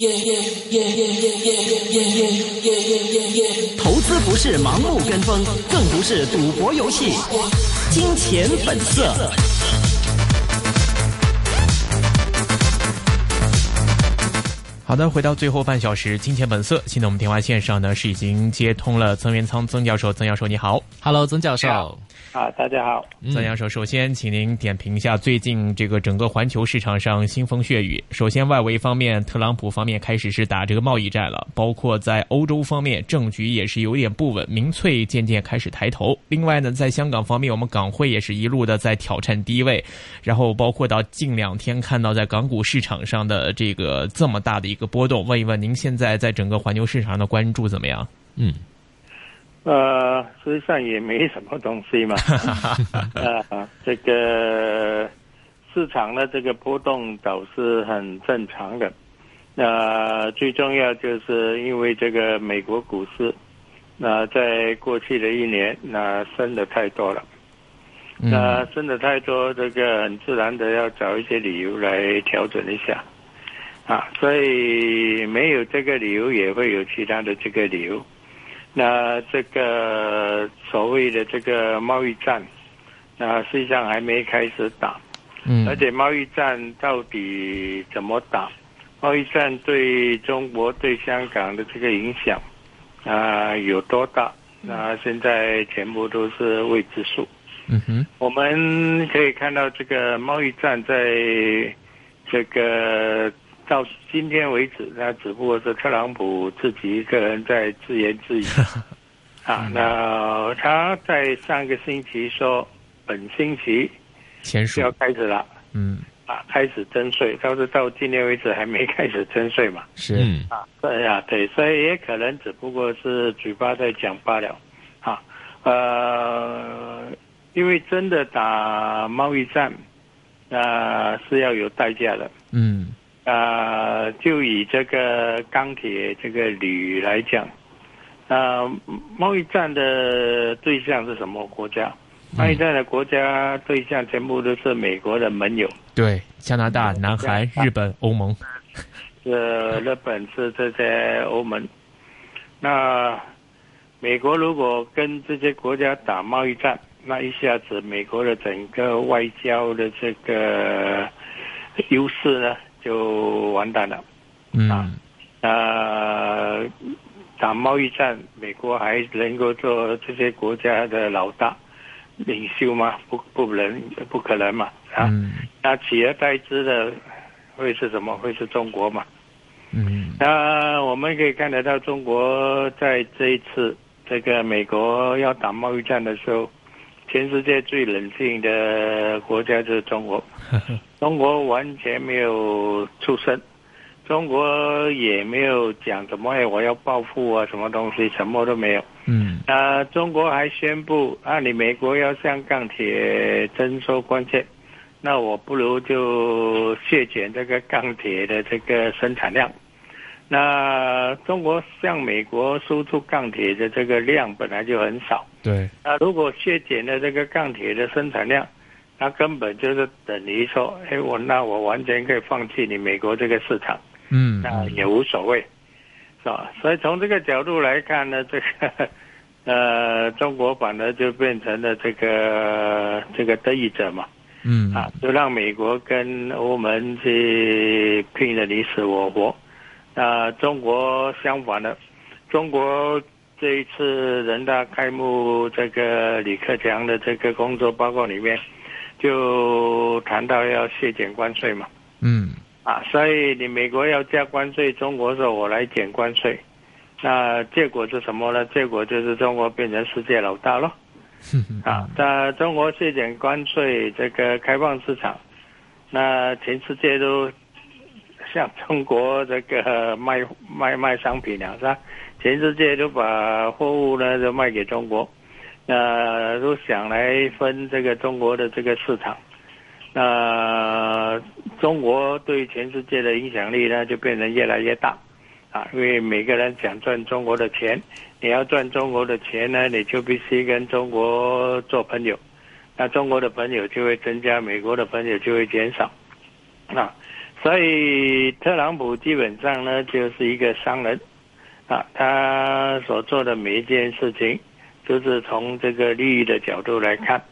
投资不是盲目跟风，更不是赌博游戏。金钱本色。好的，回到最后半小时，金钱本色。现在我们电话线上呢是已经接通了曾元仓曾教授，曾教授你好，Hello，曾教授。啊，大家好，曾教授，首先请您点评一下最近这个整个环球市场上腥风血雨。首先，外围方面，特朗普方面开始是打这个贸易战了，包括在欧洲方面，政局也是有点不稳，民粹渐渐开始抬头。另外呢，在香港方面，我们港汇也是一路的在挑战低位，然后包括到近两天看到在港股市场上的这个这么大的一个波动，问一问您现在在整个环球市场的关注怎么样？嗯。呃，实际上也没什么东西嘛，啊，这个市场的这个波动倒是很正常的。那最重要就是因为这个美国股市，那在过去的一年，那升的太多了，那升的太多，这个很自然的要找一些理由来调整一下，啊，所以没有这个理由，也会有其他的这个理由。那这个所谓的这个贸易战，那实际上还没开始打，嗯，而且贸易战到底怎么打？贸易战对中国对香港的这个影响啊有多大？那现在全部都是未知数。嗯哼，我们可以看到这个贸易战在这个。到今天为止，那只不过是特朗普自己一个人在自言自语 啊。那他在上个星期说，本星期就要开始了，嗯啊，开始征税，但是到今天为止还没开始征税嘛。是啊，对呀，对，所以也可能只不过是嘴巴在讲罢了啊。呃，因为真的打贸易战，那是要有代价的。嗯。啊，就以这个钢铁、这个铝来讲，啊，贸易战的对象是什么国家？贸易战的国家对象全部都是美国的盟友。对，加拿大、南韩、日本、欧盟。呃，日本是这些欧盟。那美国如果跟这些国家打贸易战，那一下子美国的整个外交的这个优势呢？就完蛋了，啊，呃，打贸易战，美国还能够做这些国家的老大、领袖吗？不，不能，不可能嘛，啊，那取而代之的会是什么？会是中国嘛？嗯，那我们可以看得到，中国在这一次这个美国要打贸易战的时候。全世界最冷静的国家就是中国，中国完全没有出声，中国也没有讲什么我要报复啊，什么东西什么都没有。嗯，啊，中国还宣布啊，你美国要向钢铁征收关税，那我不如就削减这个钢铁的这个生产量。那中国向美国输出钢铁的这个量本来就很少，对。那如果削减了这个钢铁的生产量，那根本就是等于说，哎，我那我完全可以放弃你美国这个市场，嗯，那也无所谓，是吧？所以从这个角度来看呢，这个 呃，中国反而就变成了这个这个得益者嘛，嗯，啊，就让美国跟欧盟去拼的你死我活。啊，中国相反的，中国这一次人大开幕，这个李克强的这个工作报告里面，就谈到要削减关税嘛。嗯。啊，所以你美国要加关税，中国说我来减关税，那结果是什么呢？结果就是中国变成世界老大了。啊，在中国削减关税，这个开放市场，那全世界都。向中国这个卖卖卖商品了是吧全世界都把货物呢都卖给中国，呃，都想来分这个中国的这个市场，那中国对全世界的影响力呢就变得越来越大，啊，因为每个人想赚中国的钱，你要赚中国的钱呢，你就必须跟中国做朋友，那中国的朋友就会增加，美国的朋友就会减少，啊。所以特朗普基本上呢就是一个商人。啊，他所做的每一件事情，就是从这个利益的角度来看，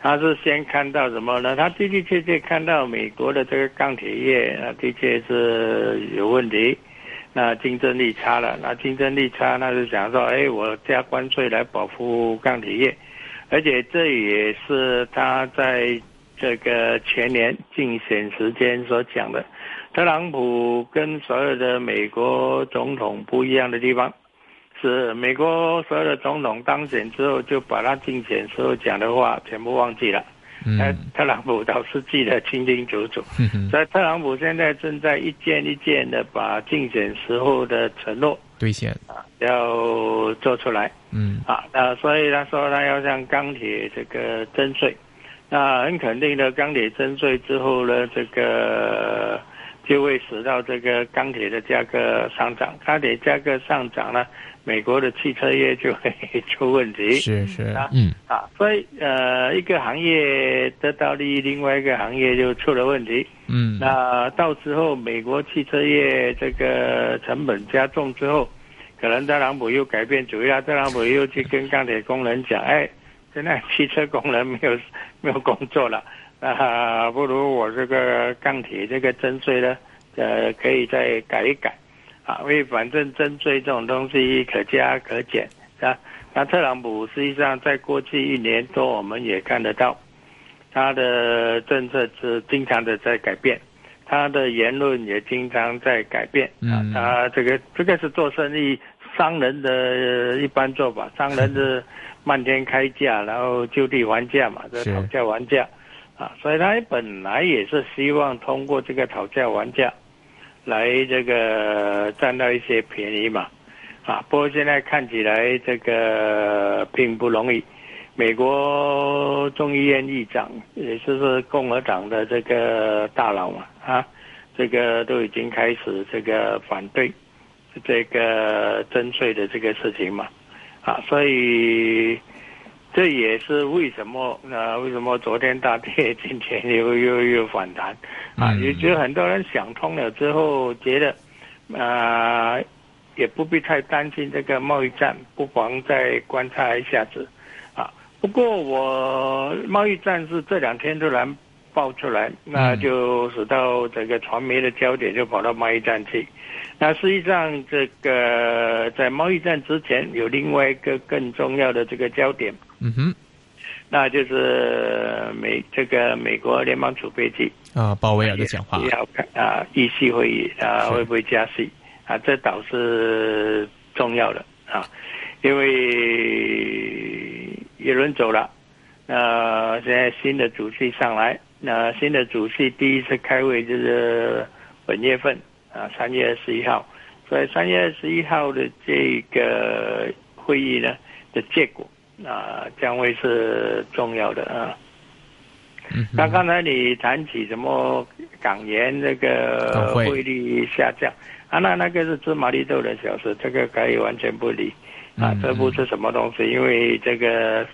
他是先看到什么呢？他的的确确看到美国的这个钢铁业啊，的确是有问题，那竞争力差了，那竞争力差，那就想说，哎，我加关税来保护钢铁业，而且这也是他在。这个前年竞选时间所讲的，特朗普跟所有的美国总统不一样的地方，是美国所有的总统当选之后，就把他竞选时候讲的话全部忘记了。嗯，特朗普倒是记得清清楚楚。所以特朗普现在正在一件一件的把竞选时候的承诺兑现啊，要做出来。嗯，啊，那所以他说他要向钢铁这个征税。那很肯定的，钢铁征税之后呢，这个就会使到这个钢铁的价格上涨。钢铁价格上涨呢，美国的汽车业就会 出问题。是是啊，嗯啊，所以呃，一个行业得到利益，另外一个行业就出了问题。嗯，那到时候美国汽车业这个成本加重之后，可能特朗普又改变主意了。特朗普又去跟钢铁工人讲，哎。现在汽车工人没有 没有工作了，啊，不如我这个钢铁这个征税呢，呃，可以再改一改，啊，因为反正征税这种东西可加可减，啊，那特朗普实际上在过去一年多，我们也看得到，他的政策是经常的在改变，他的言论也经常在改变，啊，他这个这个是做生意商人的一般做法，商人的。漫天开价，然后就地还价嘛，这讨价还价，啊，所以他本来也是希望通过这个讨价还价，来这个占到一些便宜嘛，啊，不过现在看起来这个并不容易。美国众议院议长，也就是共和党的这个大佬嘛，啊，这个都已经开始这个反对这个征税的这个事情嘛。啊，所以这也是为什么呃，为什么昨天大跌，今天又又又反弹？啊，也就很多人想通了之后，觉得啊，也不必太担心这个贸易战，不妨再观察一下子。啊，不过我贸易战是这两天突然爆出来，那就使到这个传媒的焦点就跑到贸易战去。那实际上，这个在贸易战之前有另外一个更重要的这个焦点，嗯哼，那就是美这个美国联邦储备局啊，鲍威尔的讲话。要看啊，议息会议啊会不会加息？啊？这倒是重要的啊，因为耶伦走了，那现在新的主席上来，那新的主席第一次开会就是本月份。啊，三月二十一号，所以三月二十一号的这个会议呢的结果啊，将会是重要的啊。那刚才你谈起什么港元这个汇率下降啊，那那个是芝麻绿豆的小事，这个可以完全不理啊，这不是什么东西，因为这个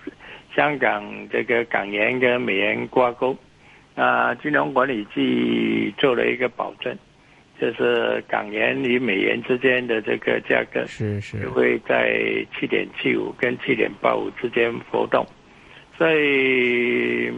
香港这个港元跟美元挂钩啊，金融管理局做了一个保证。就是港元与美元之间的这个价格是是会在七点七五跟七点八五之间浮动，所以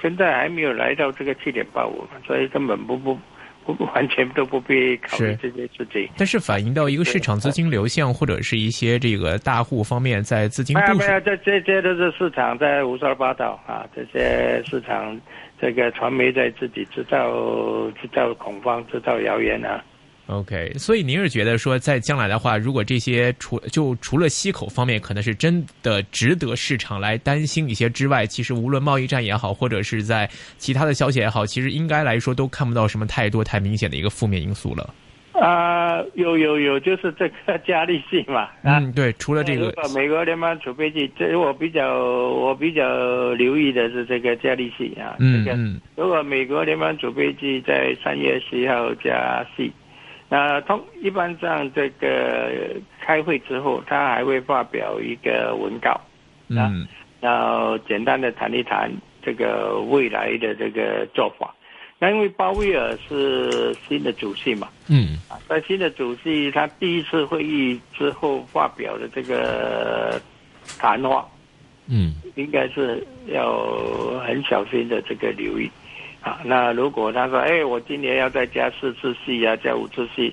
现在还没有来到这个七点八五，所以根本不不不完全都不必考虑这些事情。但是反映到一个市场资金流向或者是一些这个大户方面在资金部署，这这这都是市场在胡说八道啊！这些市场。这个传媒在自己制造制造恐慌、制造谣言啊。OK，所以您是觉得说，在将来的话，如果这些除就除了西口方面可能是真的值得市场来担心一些之外，其实无论贸易战也好，或者是在其他的消息也好，其实应该来说都看不到什么太多太明显的一个负面因素了。啊，有有有，就是这个加利息嘛。嗯，对，除了这个，美国联邦储备局，这我比较我比较留意的是这个加利息啊。嗯嗯。如果美国联邦储备局在三月十一号加息，那通一般上这个开会之后，他还会发表一个文稿，嗯，然后简单的谈一谈这个未来的这个做法。那因为鲍威尔是新的主席嘛，嗯，啊，在新的主席他第一次会议之后发表的这个谈话，嗯，应该是要很小心的这个留意，啊，那如果他说，哎，我今年要再加四次戏啊，加五次戏，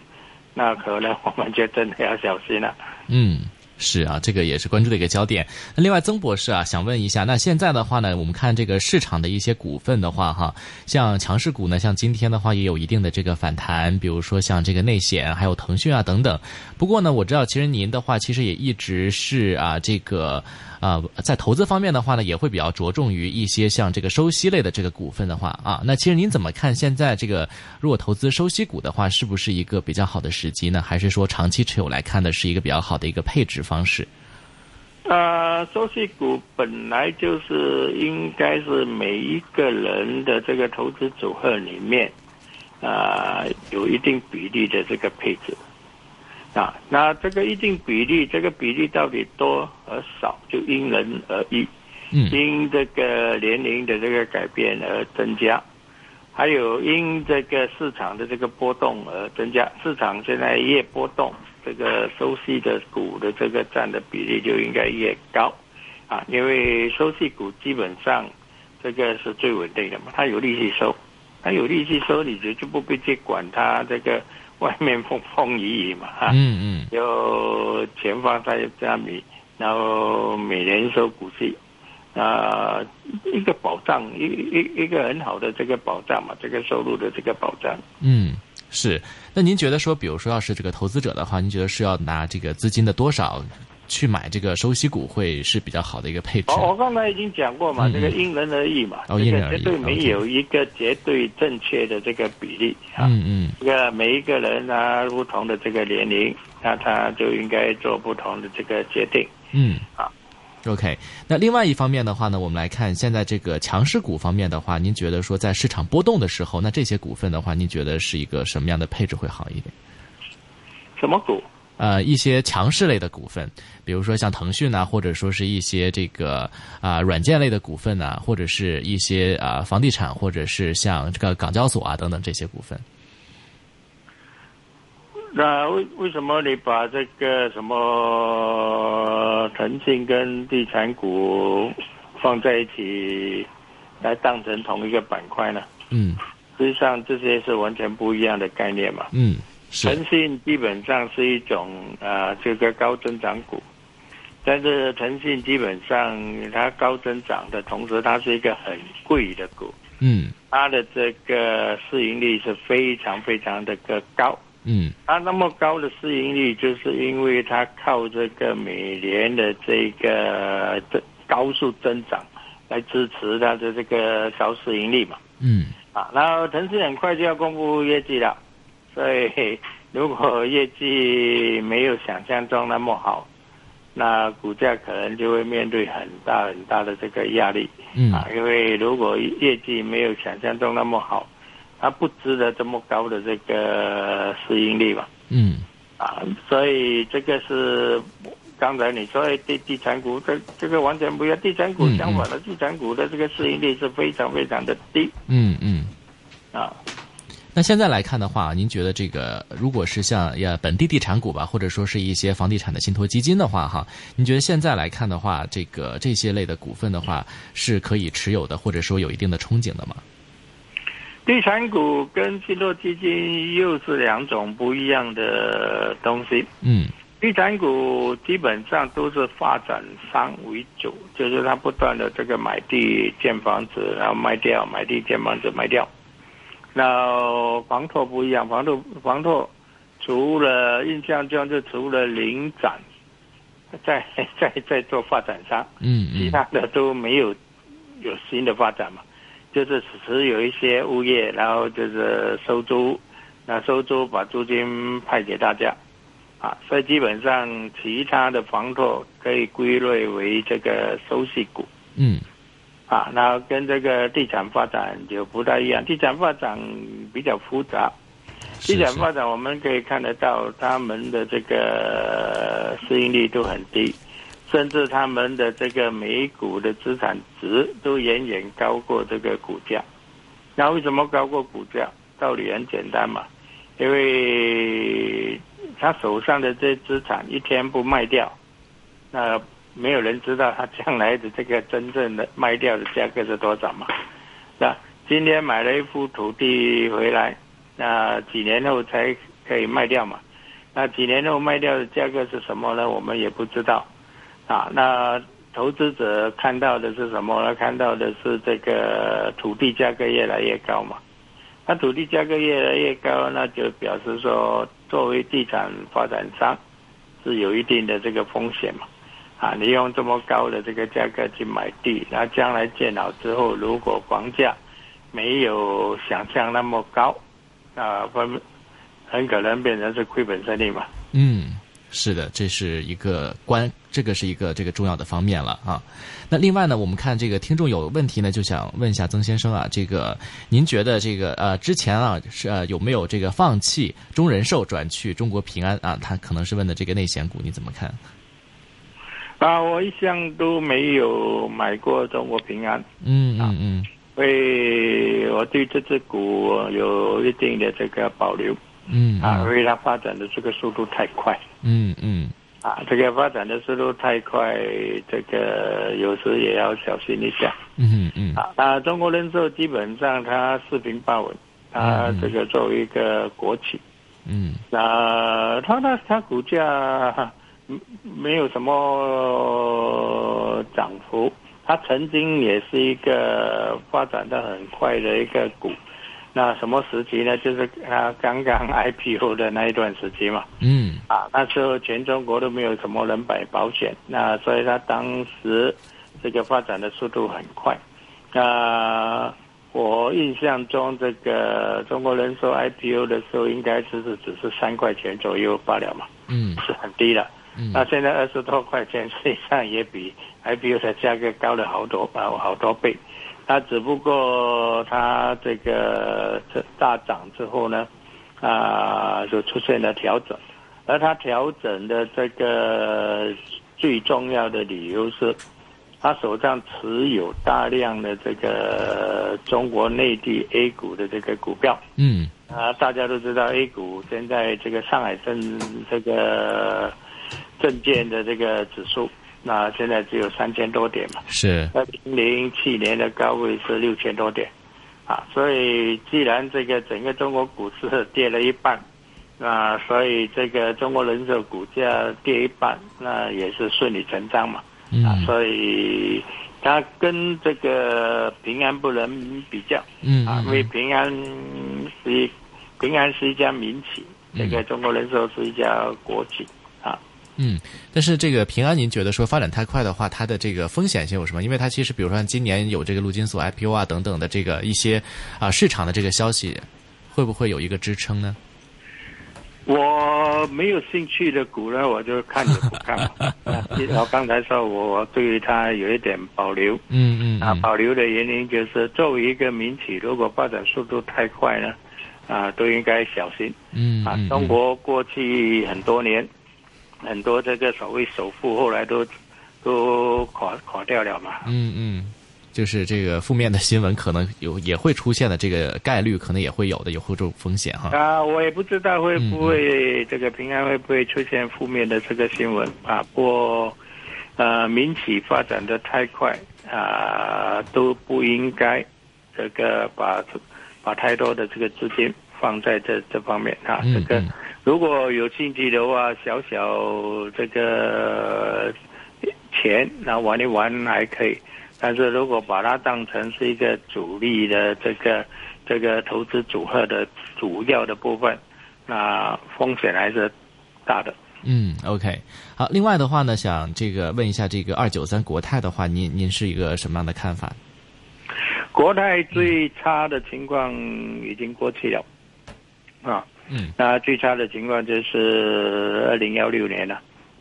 那可能我们就真的要小心了。嗯。是啊，这个也是关注的一个焦点。那另外，曾博士啊，想问一下，那现在的话呢，我们看这个市场的一些股份的话，哈，像强势股呢，像今天的话也有一定的这个反弹，比如说像这个内险，还有腾讯啊等等。不过呢，我知道其实您的话，其实也一直是啊这个。啊，在投资方面的话呢，也会比较着重于一些像这个收息类的这个股份的话啊。那其实您怎么看现在这个如果投资收息股的话，是不是一个比较好的时机呢？还是说长期持有来看的是一个比较好的一个配置方式？呃，周期股本来就是应该是每一个人的这个投资组合里面啊有一定比例的这个配置。啊，那这个一定比例，这个比例到底多和少，就因人而异，嗯，因这个年龄的这个改变而增加，还有因这个市场的这个波动而增加。市场现在越波动，这个收息的股的这个占的比例就应该越高，啊，因为收息股基本上这个是最稳定的嘛，它有利息收，它有利息收，你就就不必去管它这个。外面风风雨雨嘛，哈，嗯嗯，有钱放在家里，然后每年收股息，啊，一个保障，一一一个很好的这个保障嘛，这个收入的这个保障。嗯，是。那您觉得说，比如说要是这个投资者的话，您觉得是要拿这个资金的多少？去买这个收息股会是比较好的一个配置。我刚才已经讲过嘛，这个因人而异嘛，这个绝对没有一个绝对正确的这个比例啊。嗯嗯，这个每一个人啊，不同的这个年龄，那他就应该做不同的这个决定。嗯，好，OK。那另外一方面的话呢，我们来看现在这个强势股方面的话，您觉得说在市场波动的时候，那这些股份的话，您觉得是一个什么样的配置会好一点？什么股？呃，一些强势类的股份，比如说像腾讯啊，或者说是一些这个啊软件类的股份呐，或者是一些啊房地产，或者是像这个港交所啊等等这些股份。那为为什么你把这个什么腾讯跟地产股放在一起来当成同一个板块呢？嗯，实际上这些是完全不一样的概念嘛。嗯。腾讯基本上是一种啊，这个高增长股，但是腾讯基本上它高增长的同时，它是一个很贵的股。嗯，它的这个市盈率是非常非常的个高。嗯，它那么高的市盈率，就是因为它靠这个每年的这个高速增长来支持它的这个高市盈率嘛。嗯，啊，然后腾讯很快就要公布业绩了。所以，如果业绩没有想象中那么好，那股价可能就会面对很大很大的这个压力。嗯啊，因为如果业绩没有想象中那么好，它不值得这么高的这个市盈率吧。嗯。啊，所以这个是刚才你说地地产股，这这个完全不一样。地产股相反的，地产股的这个市盈率是非常非常的低。嗯嗯。啊。那现在来看的话，您觉得这个如果是像呀本地地产股吧，或者说是一些房地产的信托基金的话，哈，您觉得现在来看的话，这个这些类的股份的话是可以持有的，或者说有一定的憧憬的吗？地产股跟信托基金又是两种不一样的东西。嗯，地产股基本上都是发展商为主，就是他不断的这个买地建房子，然后卖掉，买地建房子卖掉。那房托不一样，房托房托除了印象中就除了领展在在在做发展商，嗯其他的都没有有新的发展嘛，就是持有一些物业，然后就是收租，那收租把租金派给大家，啊，所以基本上其他的房托可以归类为这个收息股，嗯。啊，那跟这个地产发展就不太一样。地产发展比较复杂，地产发展我们可以看得到，他们的这个市盈率都很低，甚至他们的这个每股的资产值都远远高过这个股价。那为什么高过股价？道理很简单嘛，因为他手上的这资产一天不卖掉，那没有人知道他将来的这个真正的卖掉的价格是多少嘛。那今天买了一幅土地回来，那几年后才可以卖掉嘛？那几年后卖掉的价格是什么呢？我们也不知道啊。那投资者看到的是什么呢？看到的是这个土地价格越来越高嘛。那土地价格越来越高，那就表示说，作为地产发展商是有一定的这个风险嘛。啊，你用这么高的这个价格去买地，那将来建好之后，如果房价没有想象那么高，啊，分很可能变成是亏本生意嘛。嗯。是的，这是一个关，这个是一个这个重要的方面了啊。那另外呢，我们看这个听众有问题呢，就想问一下曾先生啊，这个您觉得这个呃之前啊是呃有没有这个放弃中人寿转去中国平安啊？他可能是问的这个内险股，你怎么看？啊，我一向都没有买过中国平安。嗯嗯嗯，所以我对这只股有一定的这个保留。嗯啊，因为它发展的这个速度太快。嗯嗯，啊，这个发展的速度太快，这个有时也要小心一下。嗯嗯啊，那中国人寿基本上它四平八稳，它这个作为一个国企，嗯，那它它它股价没有什么涨幅，它曾经也是一个发展的很快的一个股。那什么时期呢？就是啊刚刚 IPO 的那一段时期嘛。嗯。啊，那时候全中国都没有什么人买保险，那所以他当时这个发展的速度很快。那我印象中，这个中国人寿 IPO 的时候，应该只是只是三块钱左右罢了嘛。嗯。是很低的。嗯。那现在二十多块钱，实际上也比 IPO 的价格高了好多啊，好多倍。它只不过它这个这大涨之后呢，啊，就出现了调整，而它调整的这个最重要的理由是，他手上持有大量的这个中国内地 A 股的这个股票。嗯。啊，大家都知道 A 股现在这个上海证这个证券的这个指数。那现在只有三千多点嘛，是。二零零七年的高位是六千多点，啊，所以既然这个整个中国股市跌了一半，那所以这个中国人寿股价跌一半，那也是顺理成章嘛，啊，所以它跟这个平安不能比较，嗯啊，因为平安是平安是一家民企，这个中国人寿是一家国企。嗯，但是这个平安，您觉得说发展太快的话，它的这个风险性有什么？因为它其实，比如说今年有这个陆金所 IPO 啊等等的这个一些啊市场的这个消息，会不会有一个支撑呢？我没有兴趣的股呢，我就看也不看。我刚才说我对于它有一点保留。嗯嗯。啊，保留的原因就是作为一个民企，如果发展速度太快呢，啊，都应该小心。嗯。啊，中国过去很多年。很多这个所谓首富后来都都垮垮掉了嘛。嗯嗯，就是这个负面的新闻可能有也会出现的这个概率可能也会有的，有这种风险哈。啊，我也不知道会不会这个平安会不会出现负面的这个新闻啊？不过呃，民企发展的太快啊，都不应该这个把把太多的这个资金放在这这方面啊，这个。如果有兴趣的话，小小这个钱那玩一玩还可以，但是如果把它当成是一个主力的这个这个投资组合的主要的部分，那风险还是大的。嗯，OK，好。另外的话呢，想这个问一下这个二九三国泰的话，您您是一个什么样的看法？国泰最差的情况已经过去了，啊。嗯，那最差的情况就是二零幺六年了，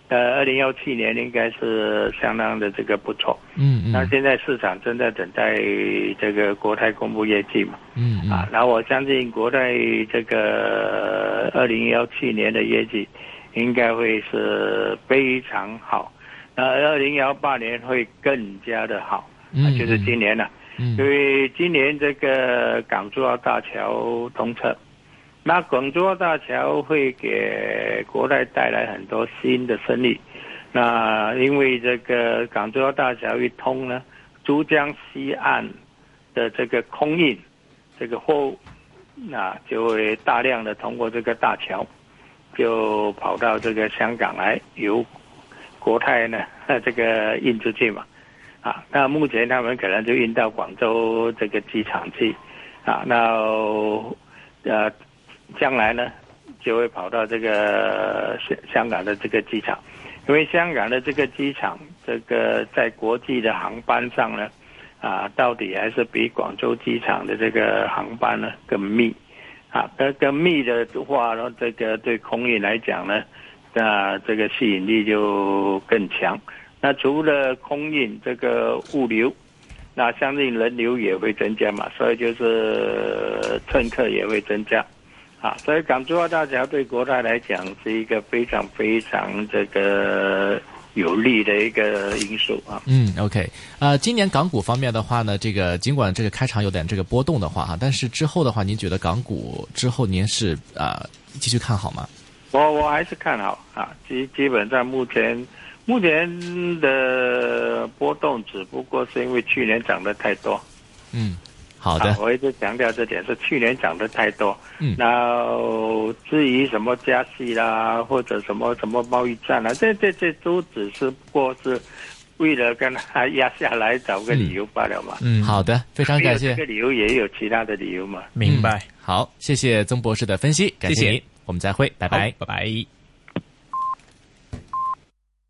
呃，二零幺七年应该是相当的这个不错。嗯嗯。那现在市场正在等待这个国泰公布业绩嘛？嗯嗯。啊，那我相信国泰这个二零幺七年的业绩应该会是非常好，那二零幺八年会更加的好。嗯。就是今年了，嗯因为今年这个港珠澳大桥通车，那港珠澳大桥会给国内带来很多新的生意。那因为这个港珠澳大桥一通呢，珠江西岸的这个空运，这个货物，那就会大量的通过这个大桥，就跑到这个香港来，由国泰呢 这个运出去嘛。啊，那目前他们可能就运到广州这个机场去，啊，那呃，将来呢就会跑到这个香香港的这个机场，因为香港的这个机场，这个在国际的航班上呢，啊，到底还是比广州机场的这个航班呢更密，啊，更更密的话呢，这个对空运来讲呢，那这个吸引力就更强。那除了空运这个物流，那相信人流也会增加嘛，所以就是乘客也会增加，啊，所以港珠澳大桥对国泰来讲是一个非常非常这个有利的一个因素啊。嗯，OK，呃，今年港股方面的话呢，这个尽管这个开场有点这个波动的话哈，但是之后的话，您觉得港股之后您是啊、呃、继续看好吗？我我还是看好啊，基基本上目前。目前的波动只不过是因为去年涨得太多。嗯，好的。啊、我一直强调这点是去年涨的太多。嗯。那至于什么加息啦，或者什么什么贸易战啦，这这这都只是不过是为了跟他压下来找个理由罢了嘛。嗯，好的，非常感谢。这个理由也有其他的理由嘛。明白。好，谢谢曾博士的分析，感谢您，我们再会，拜拜，拜拜。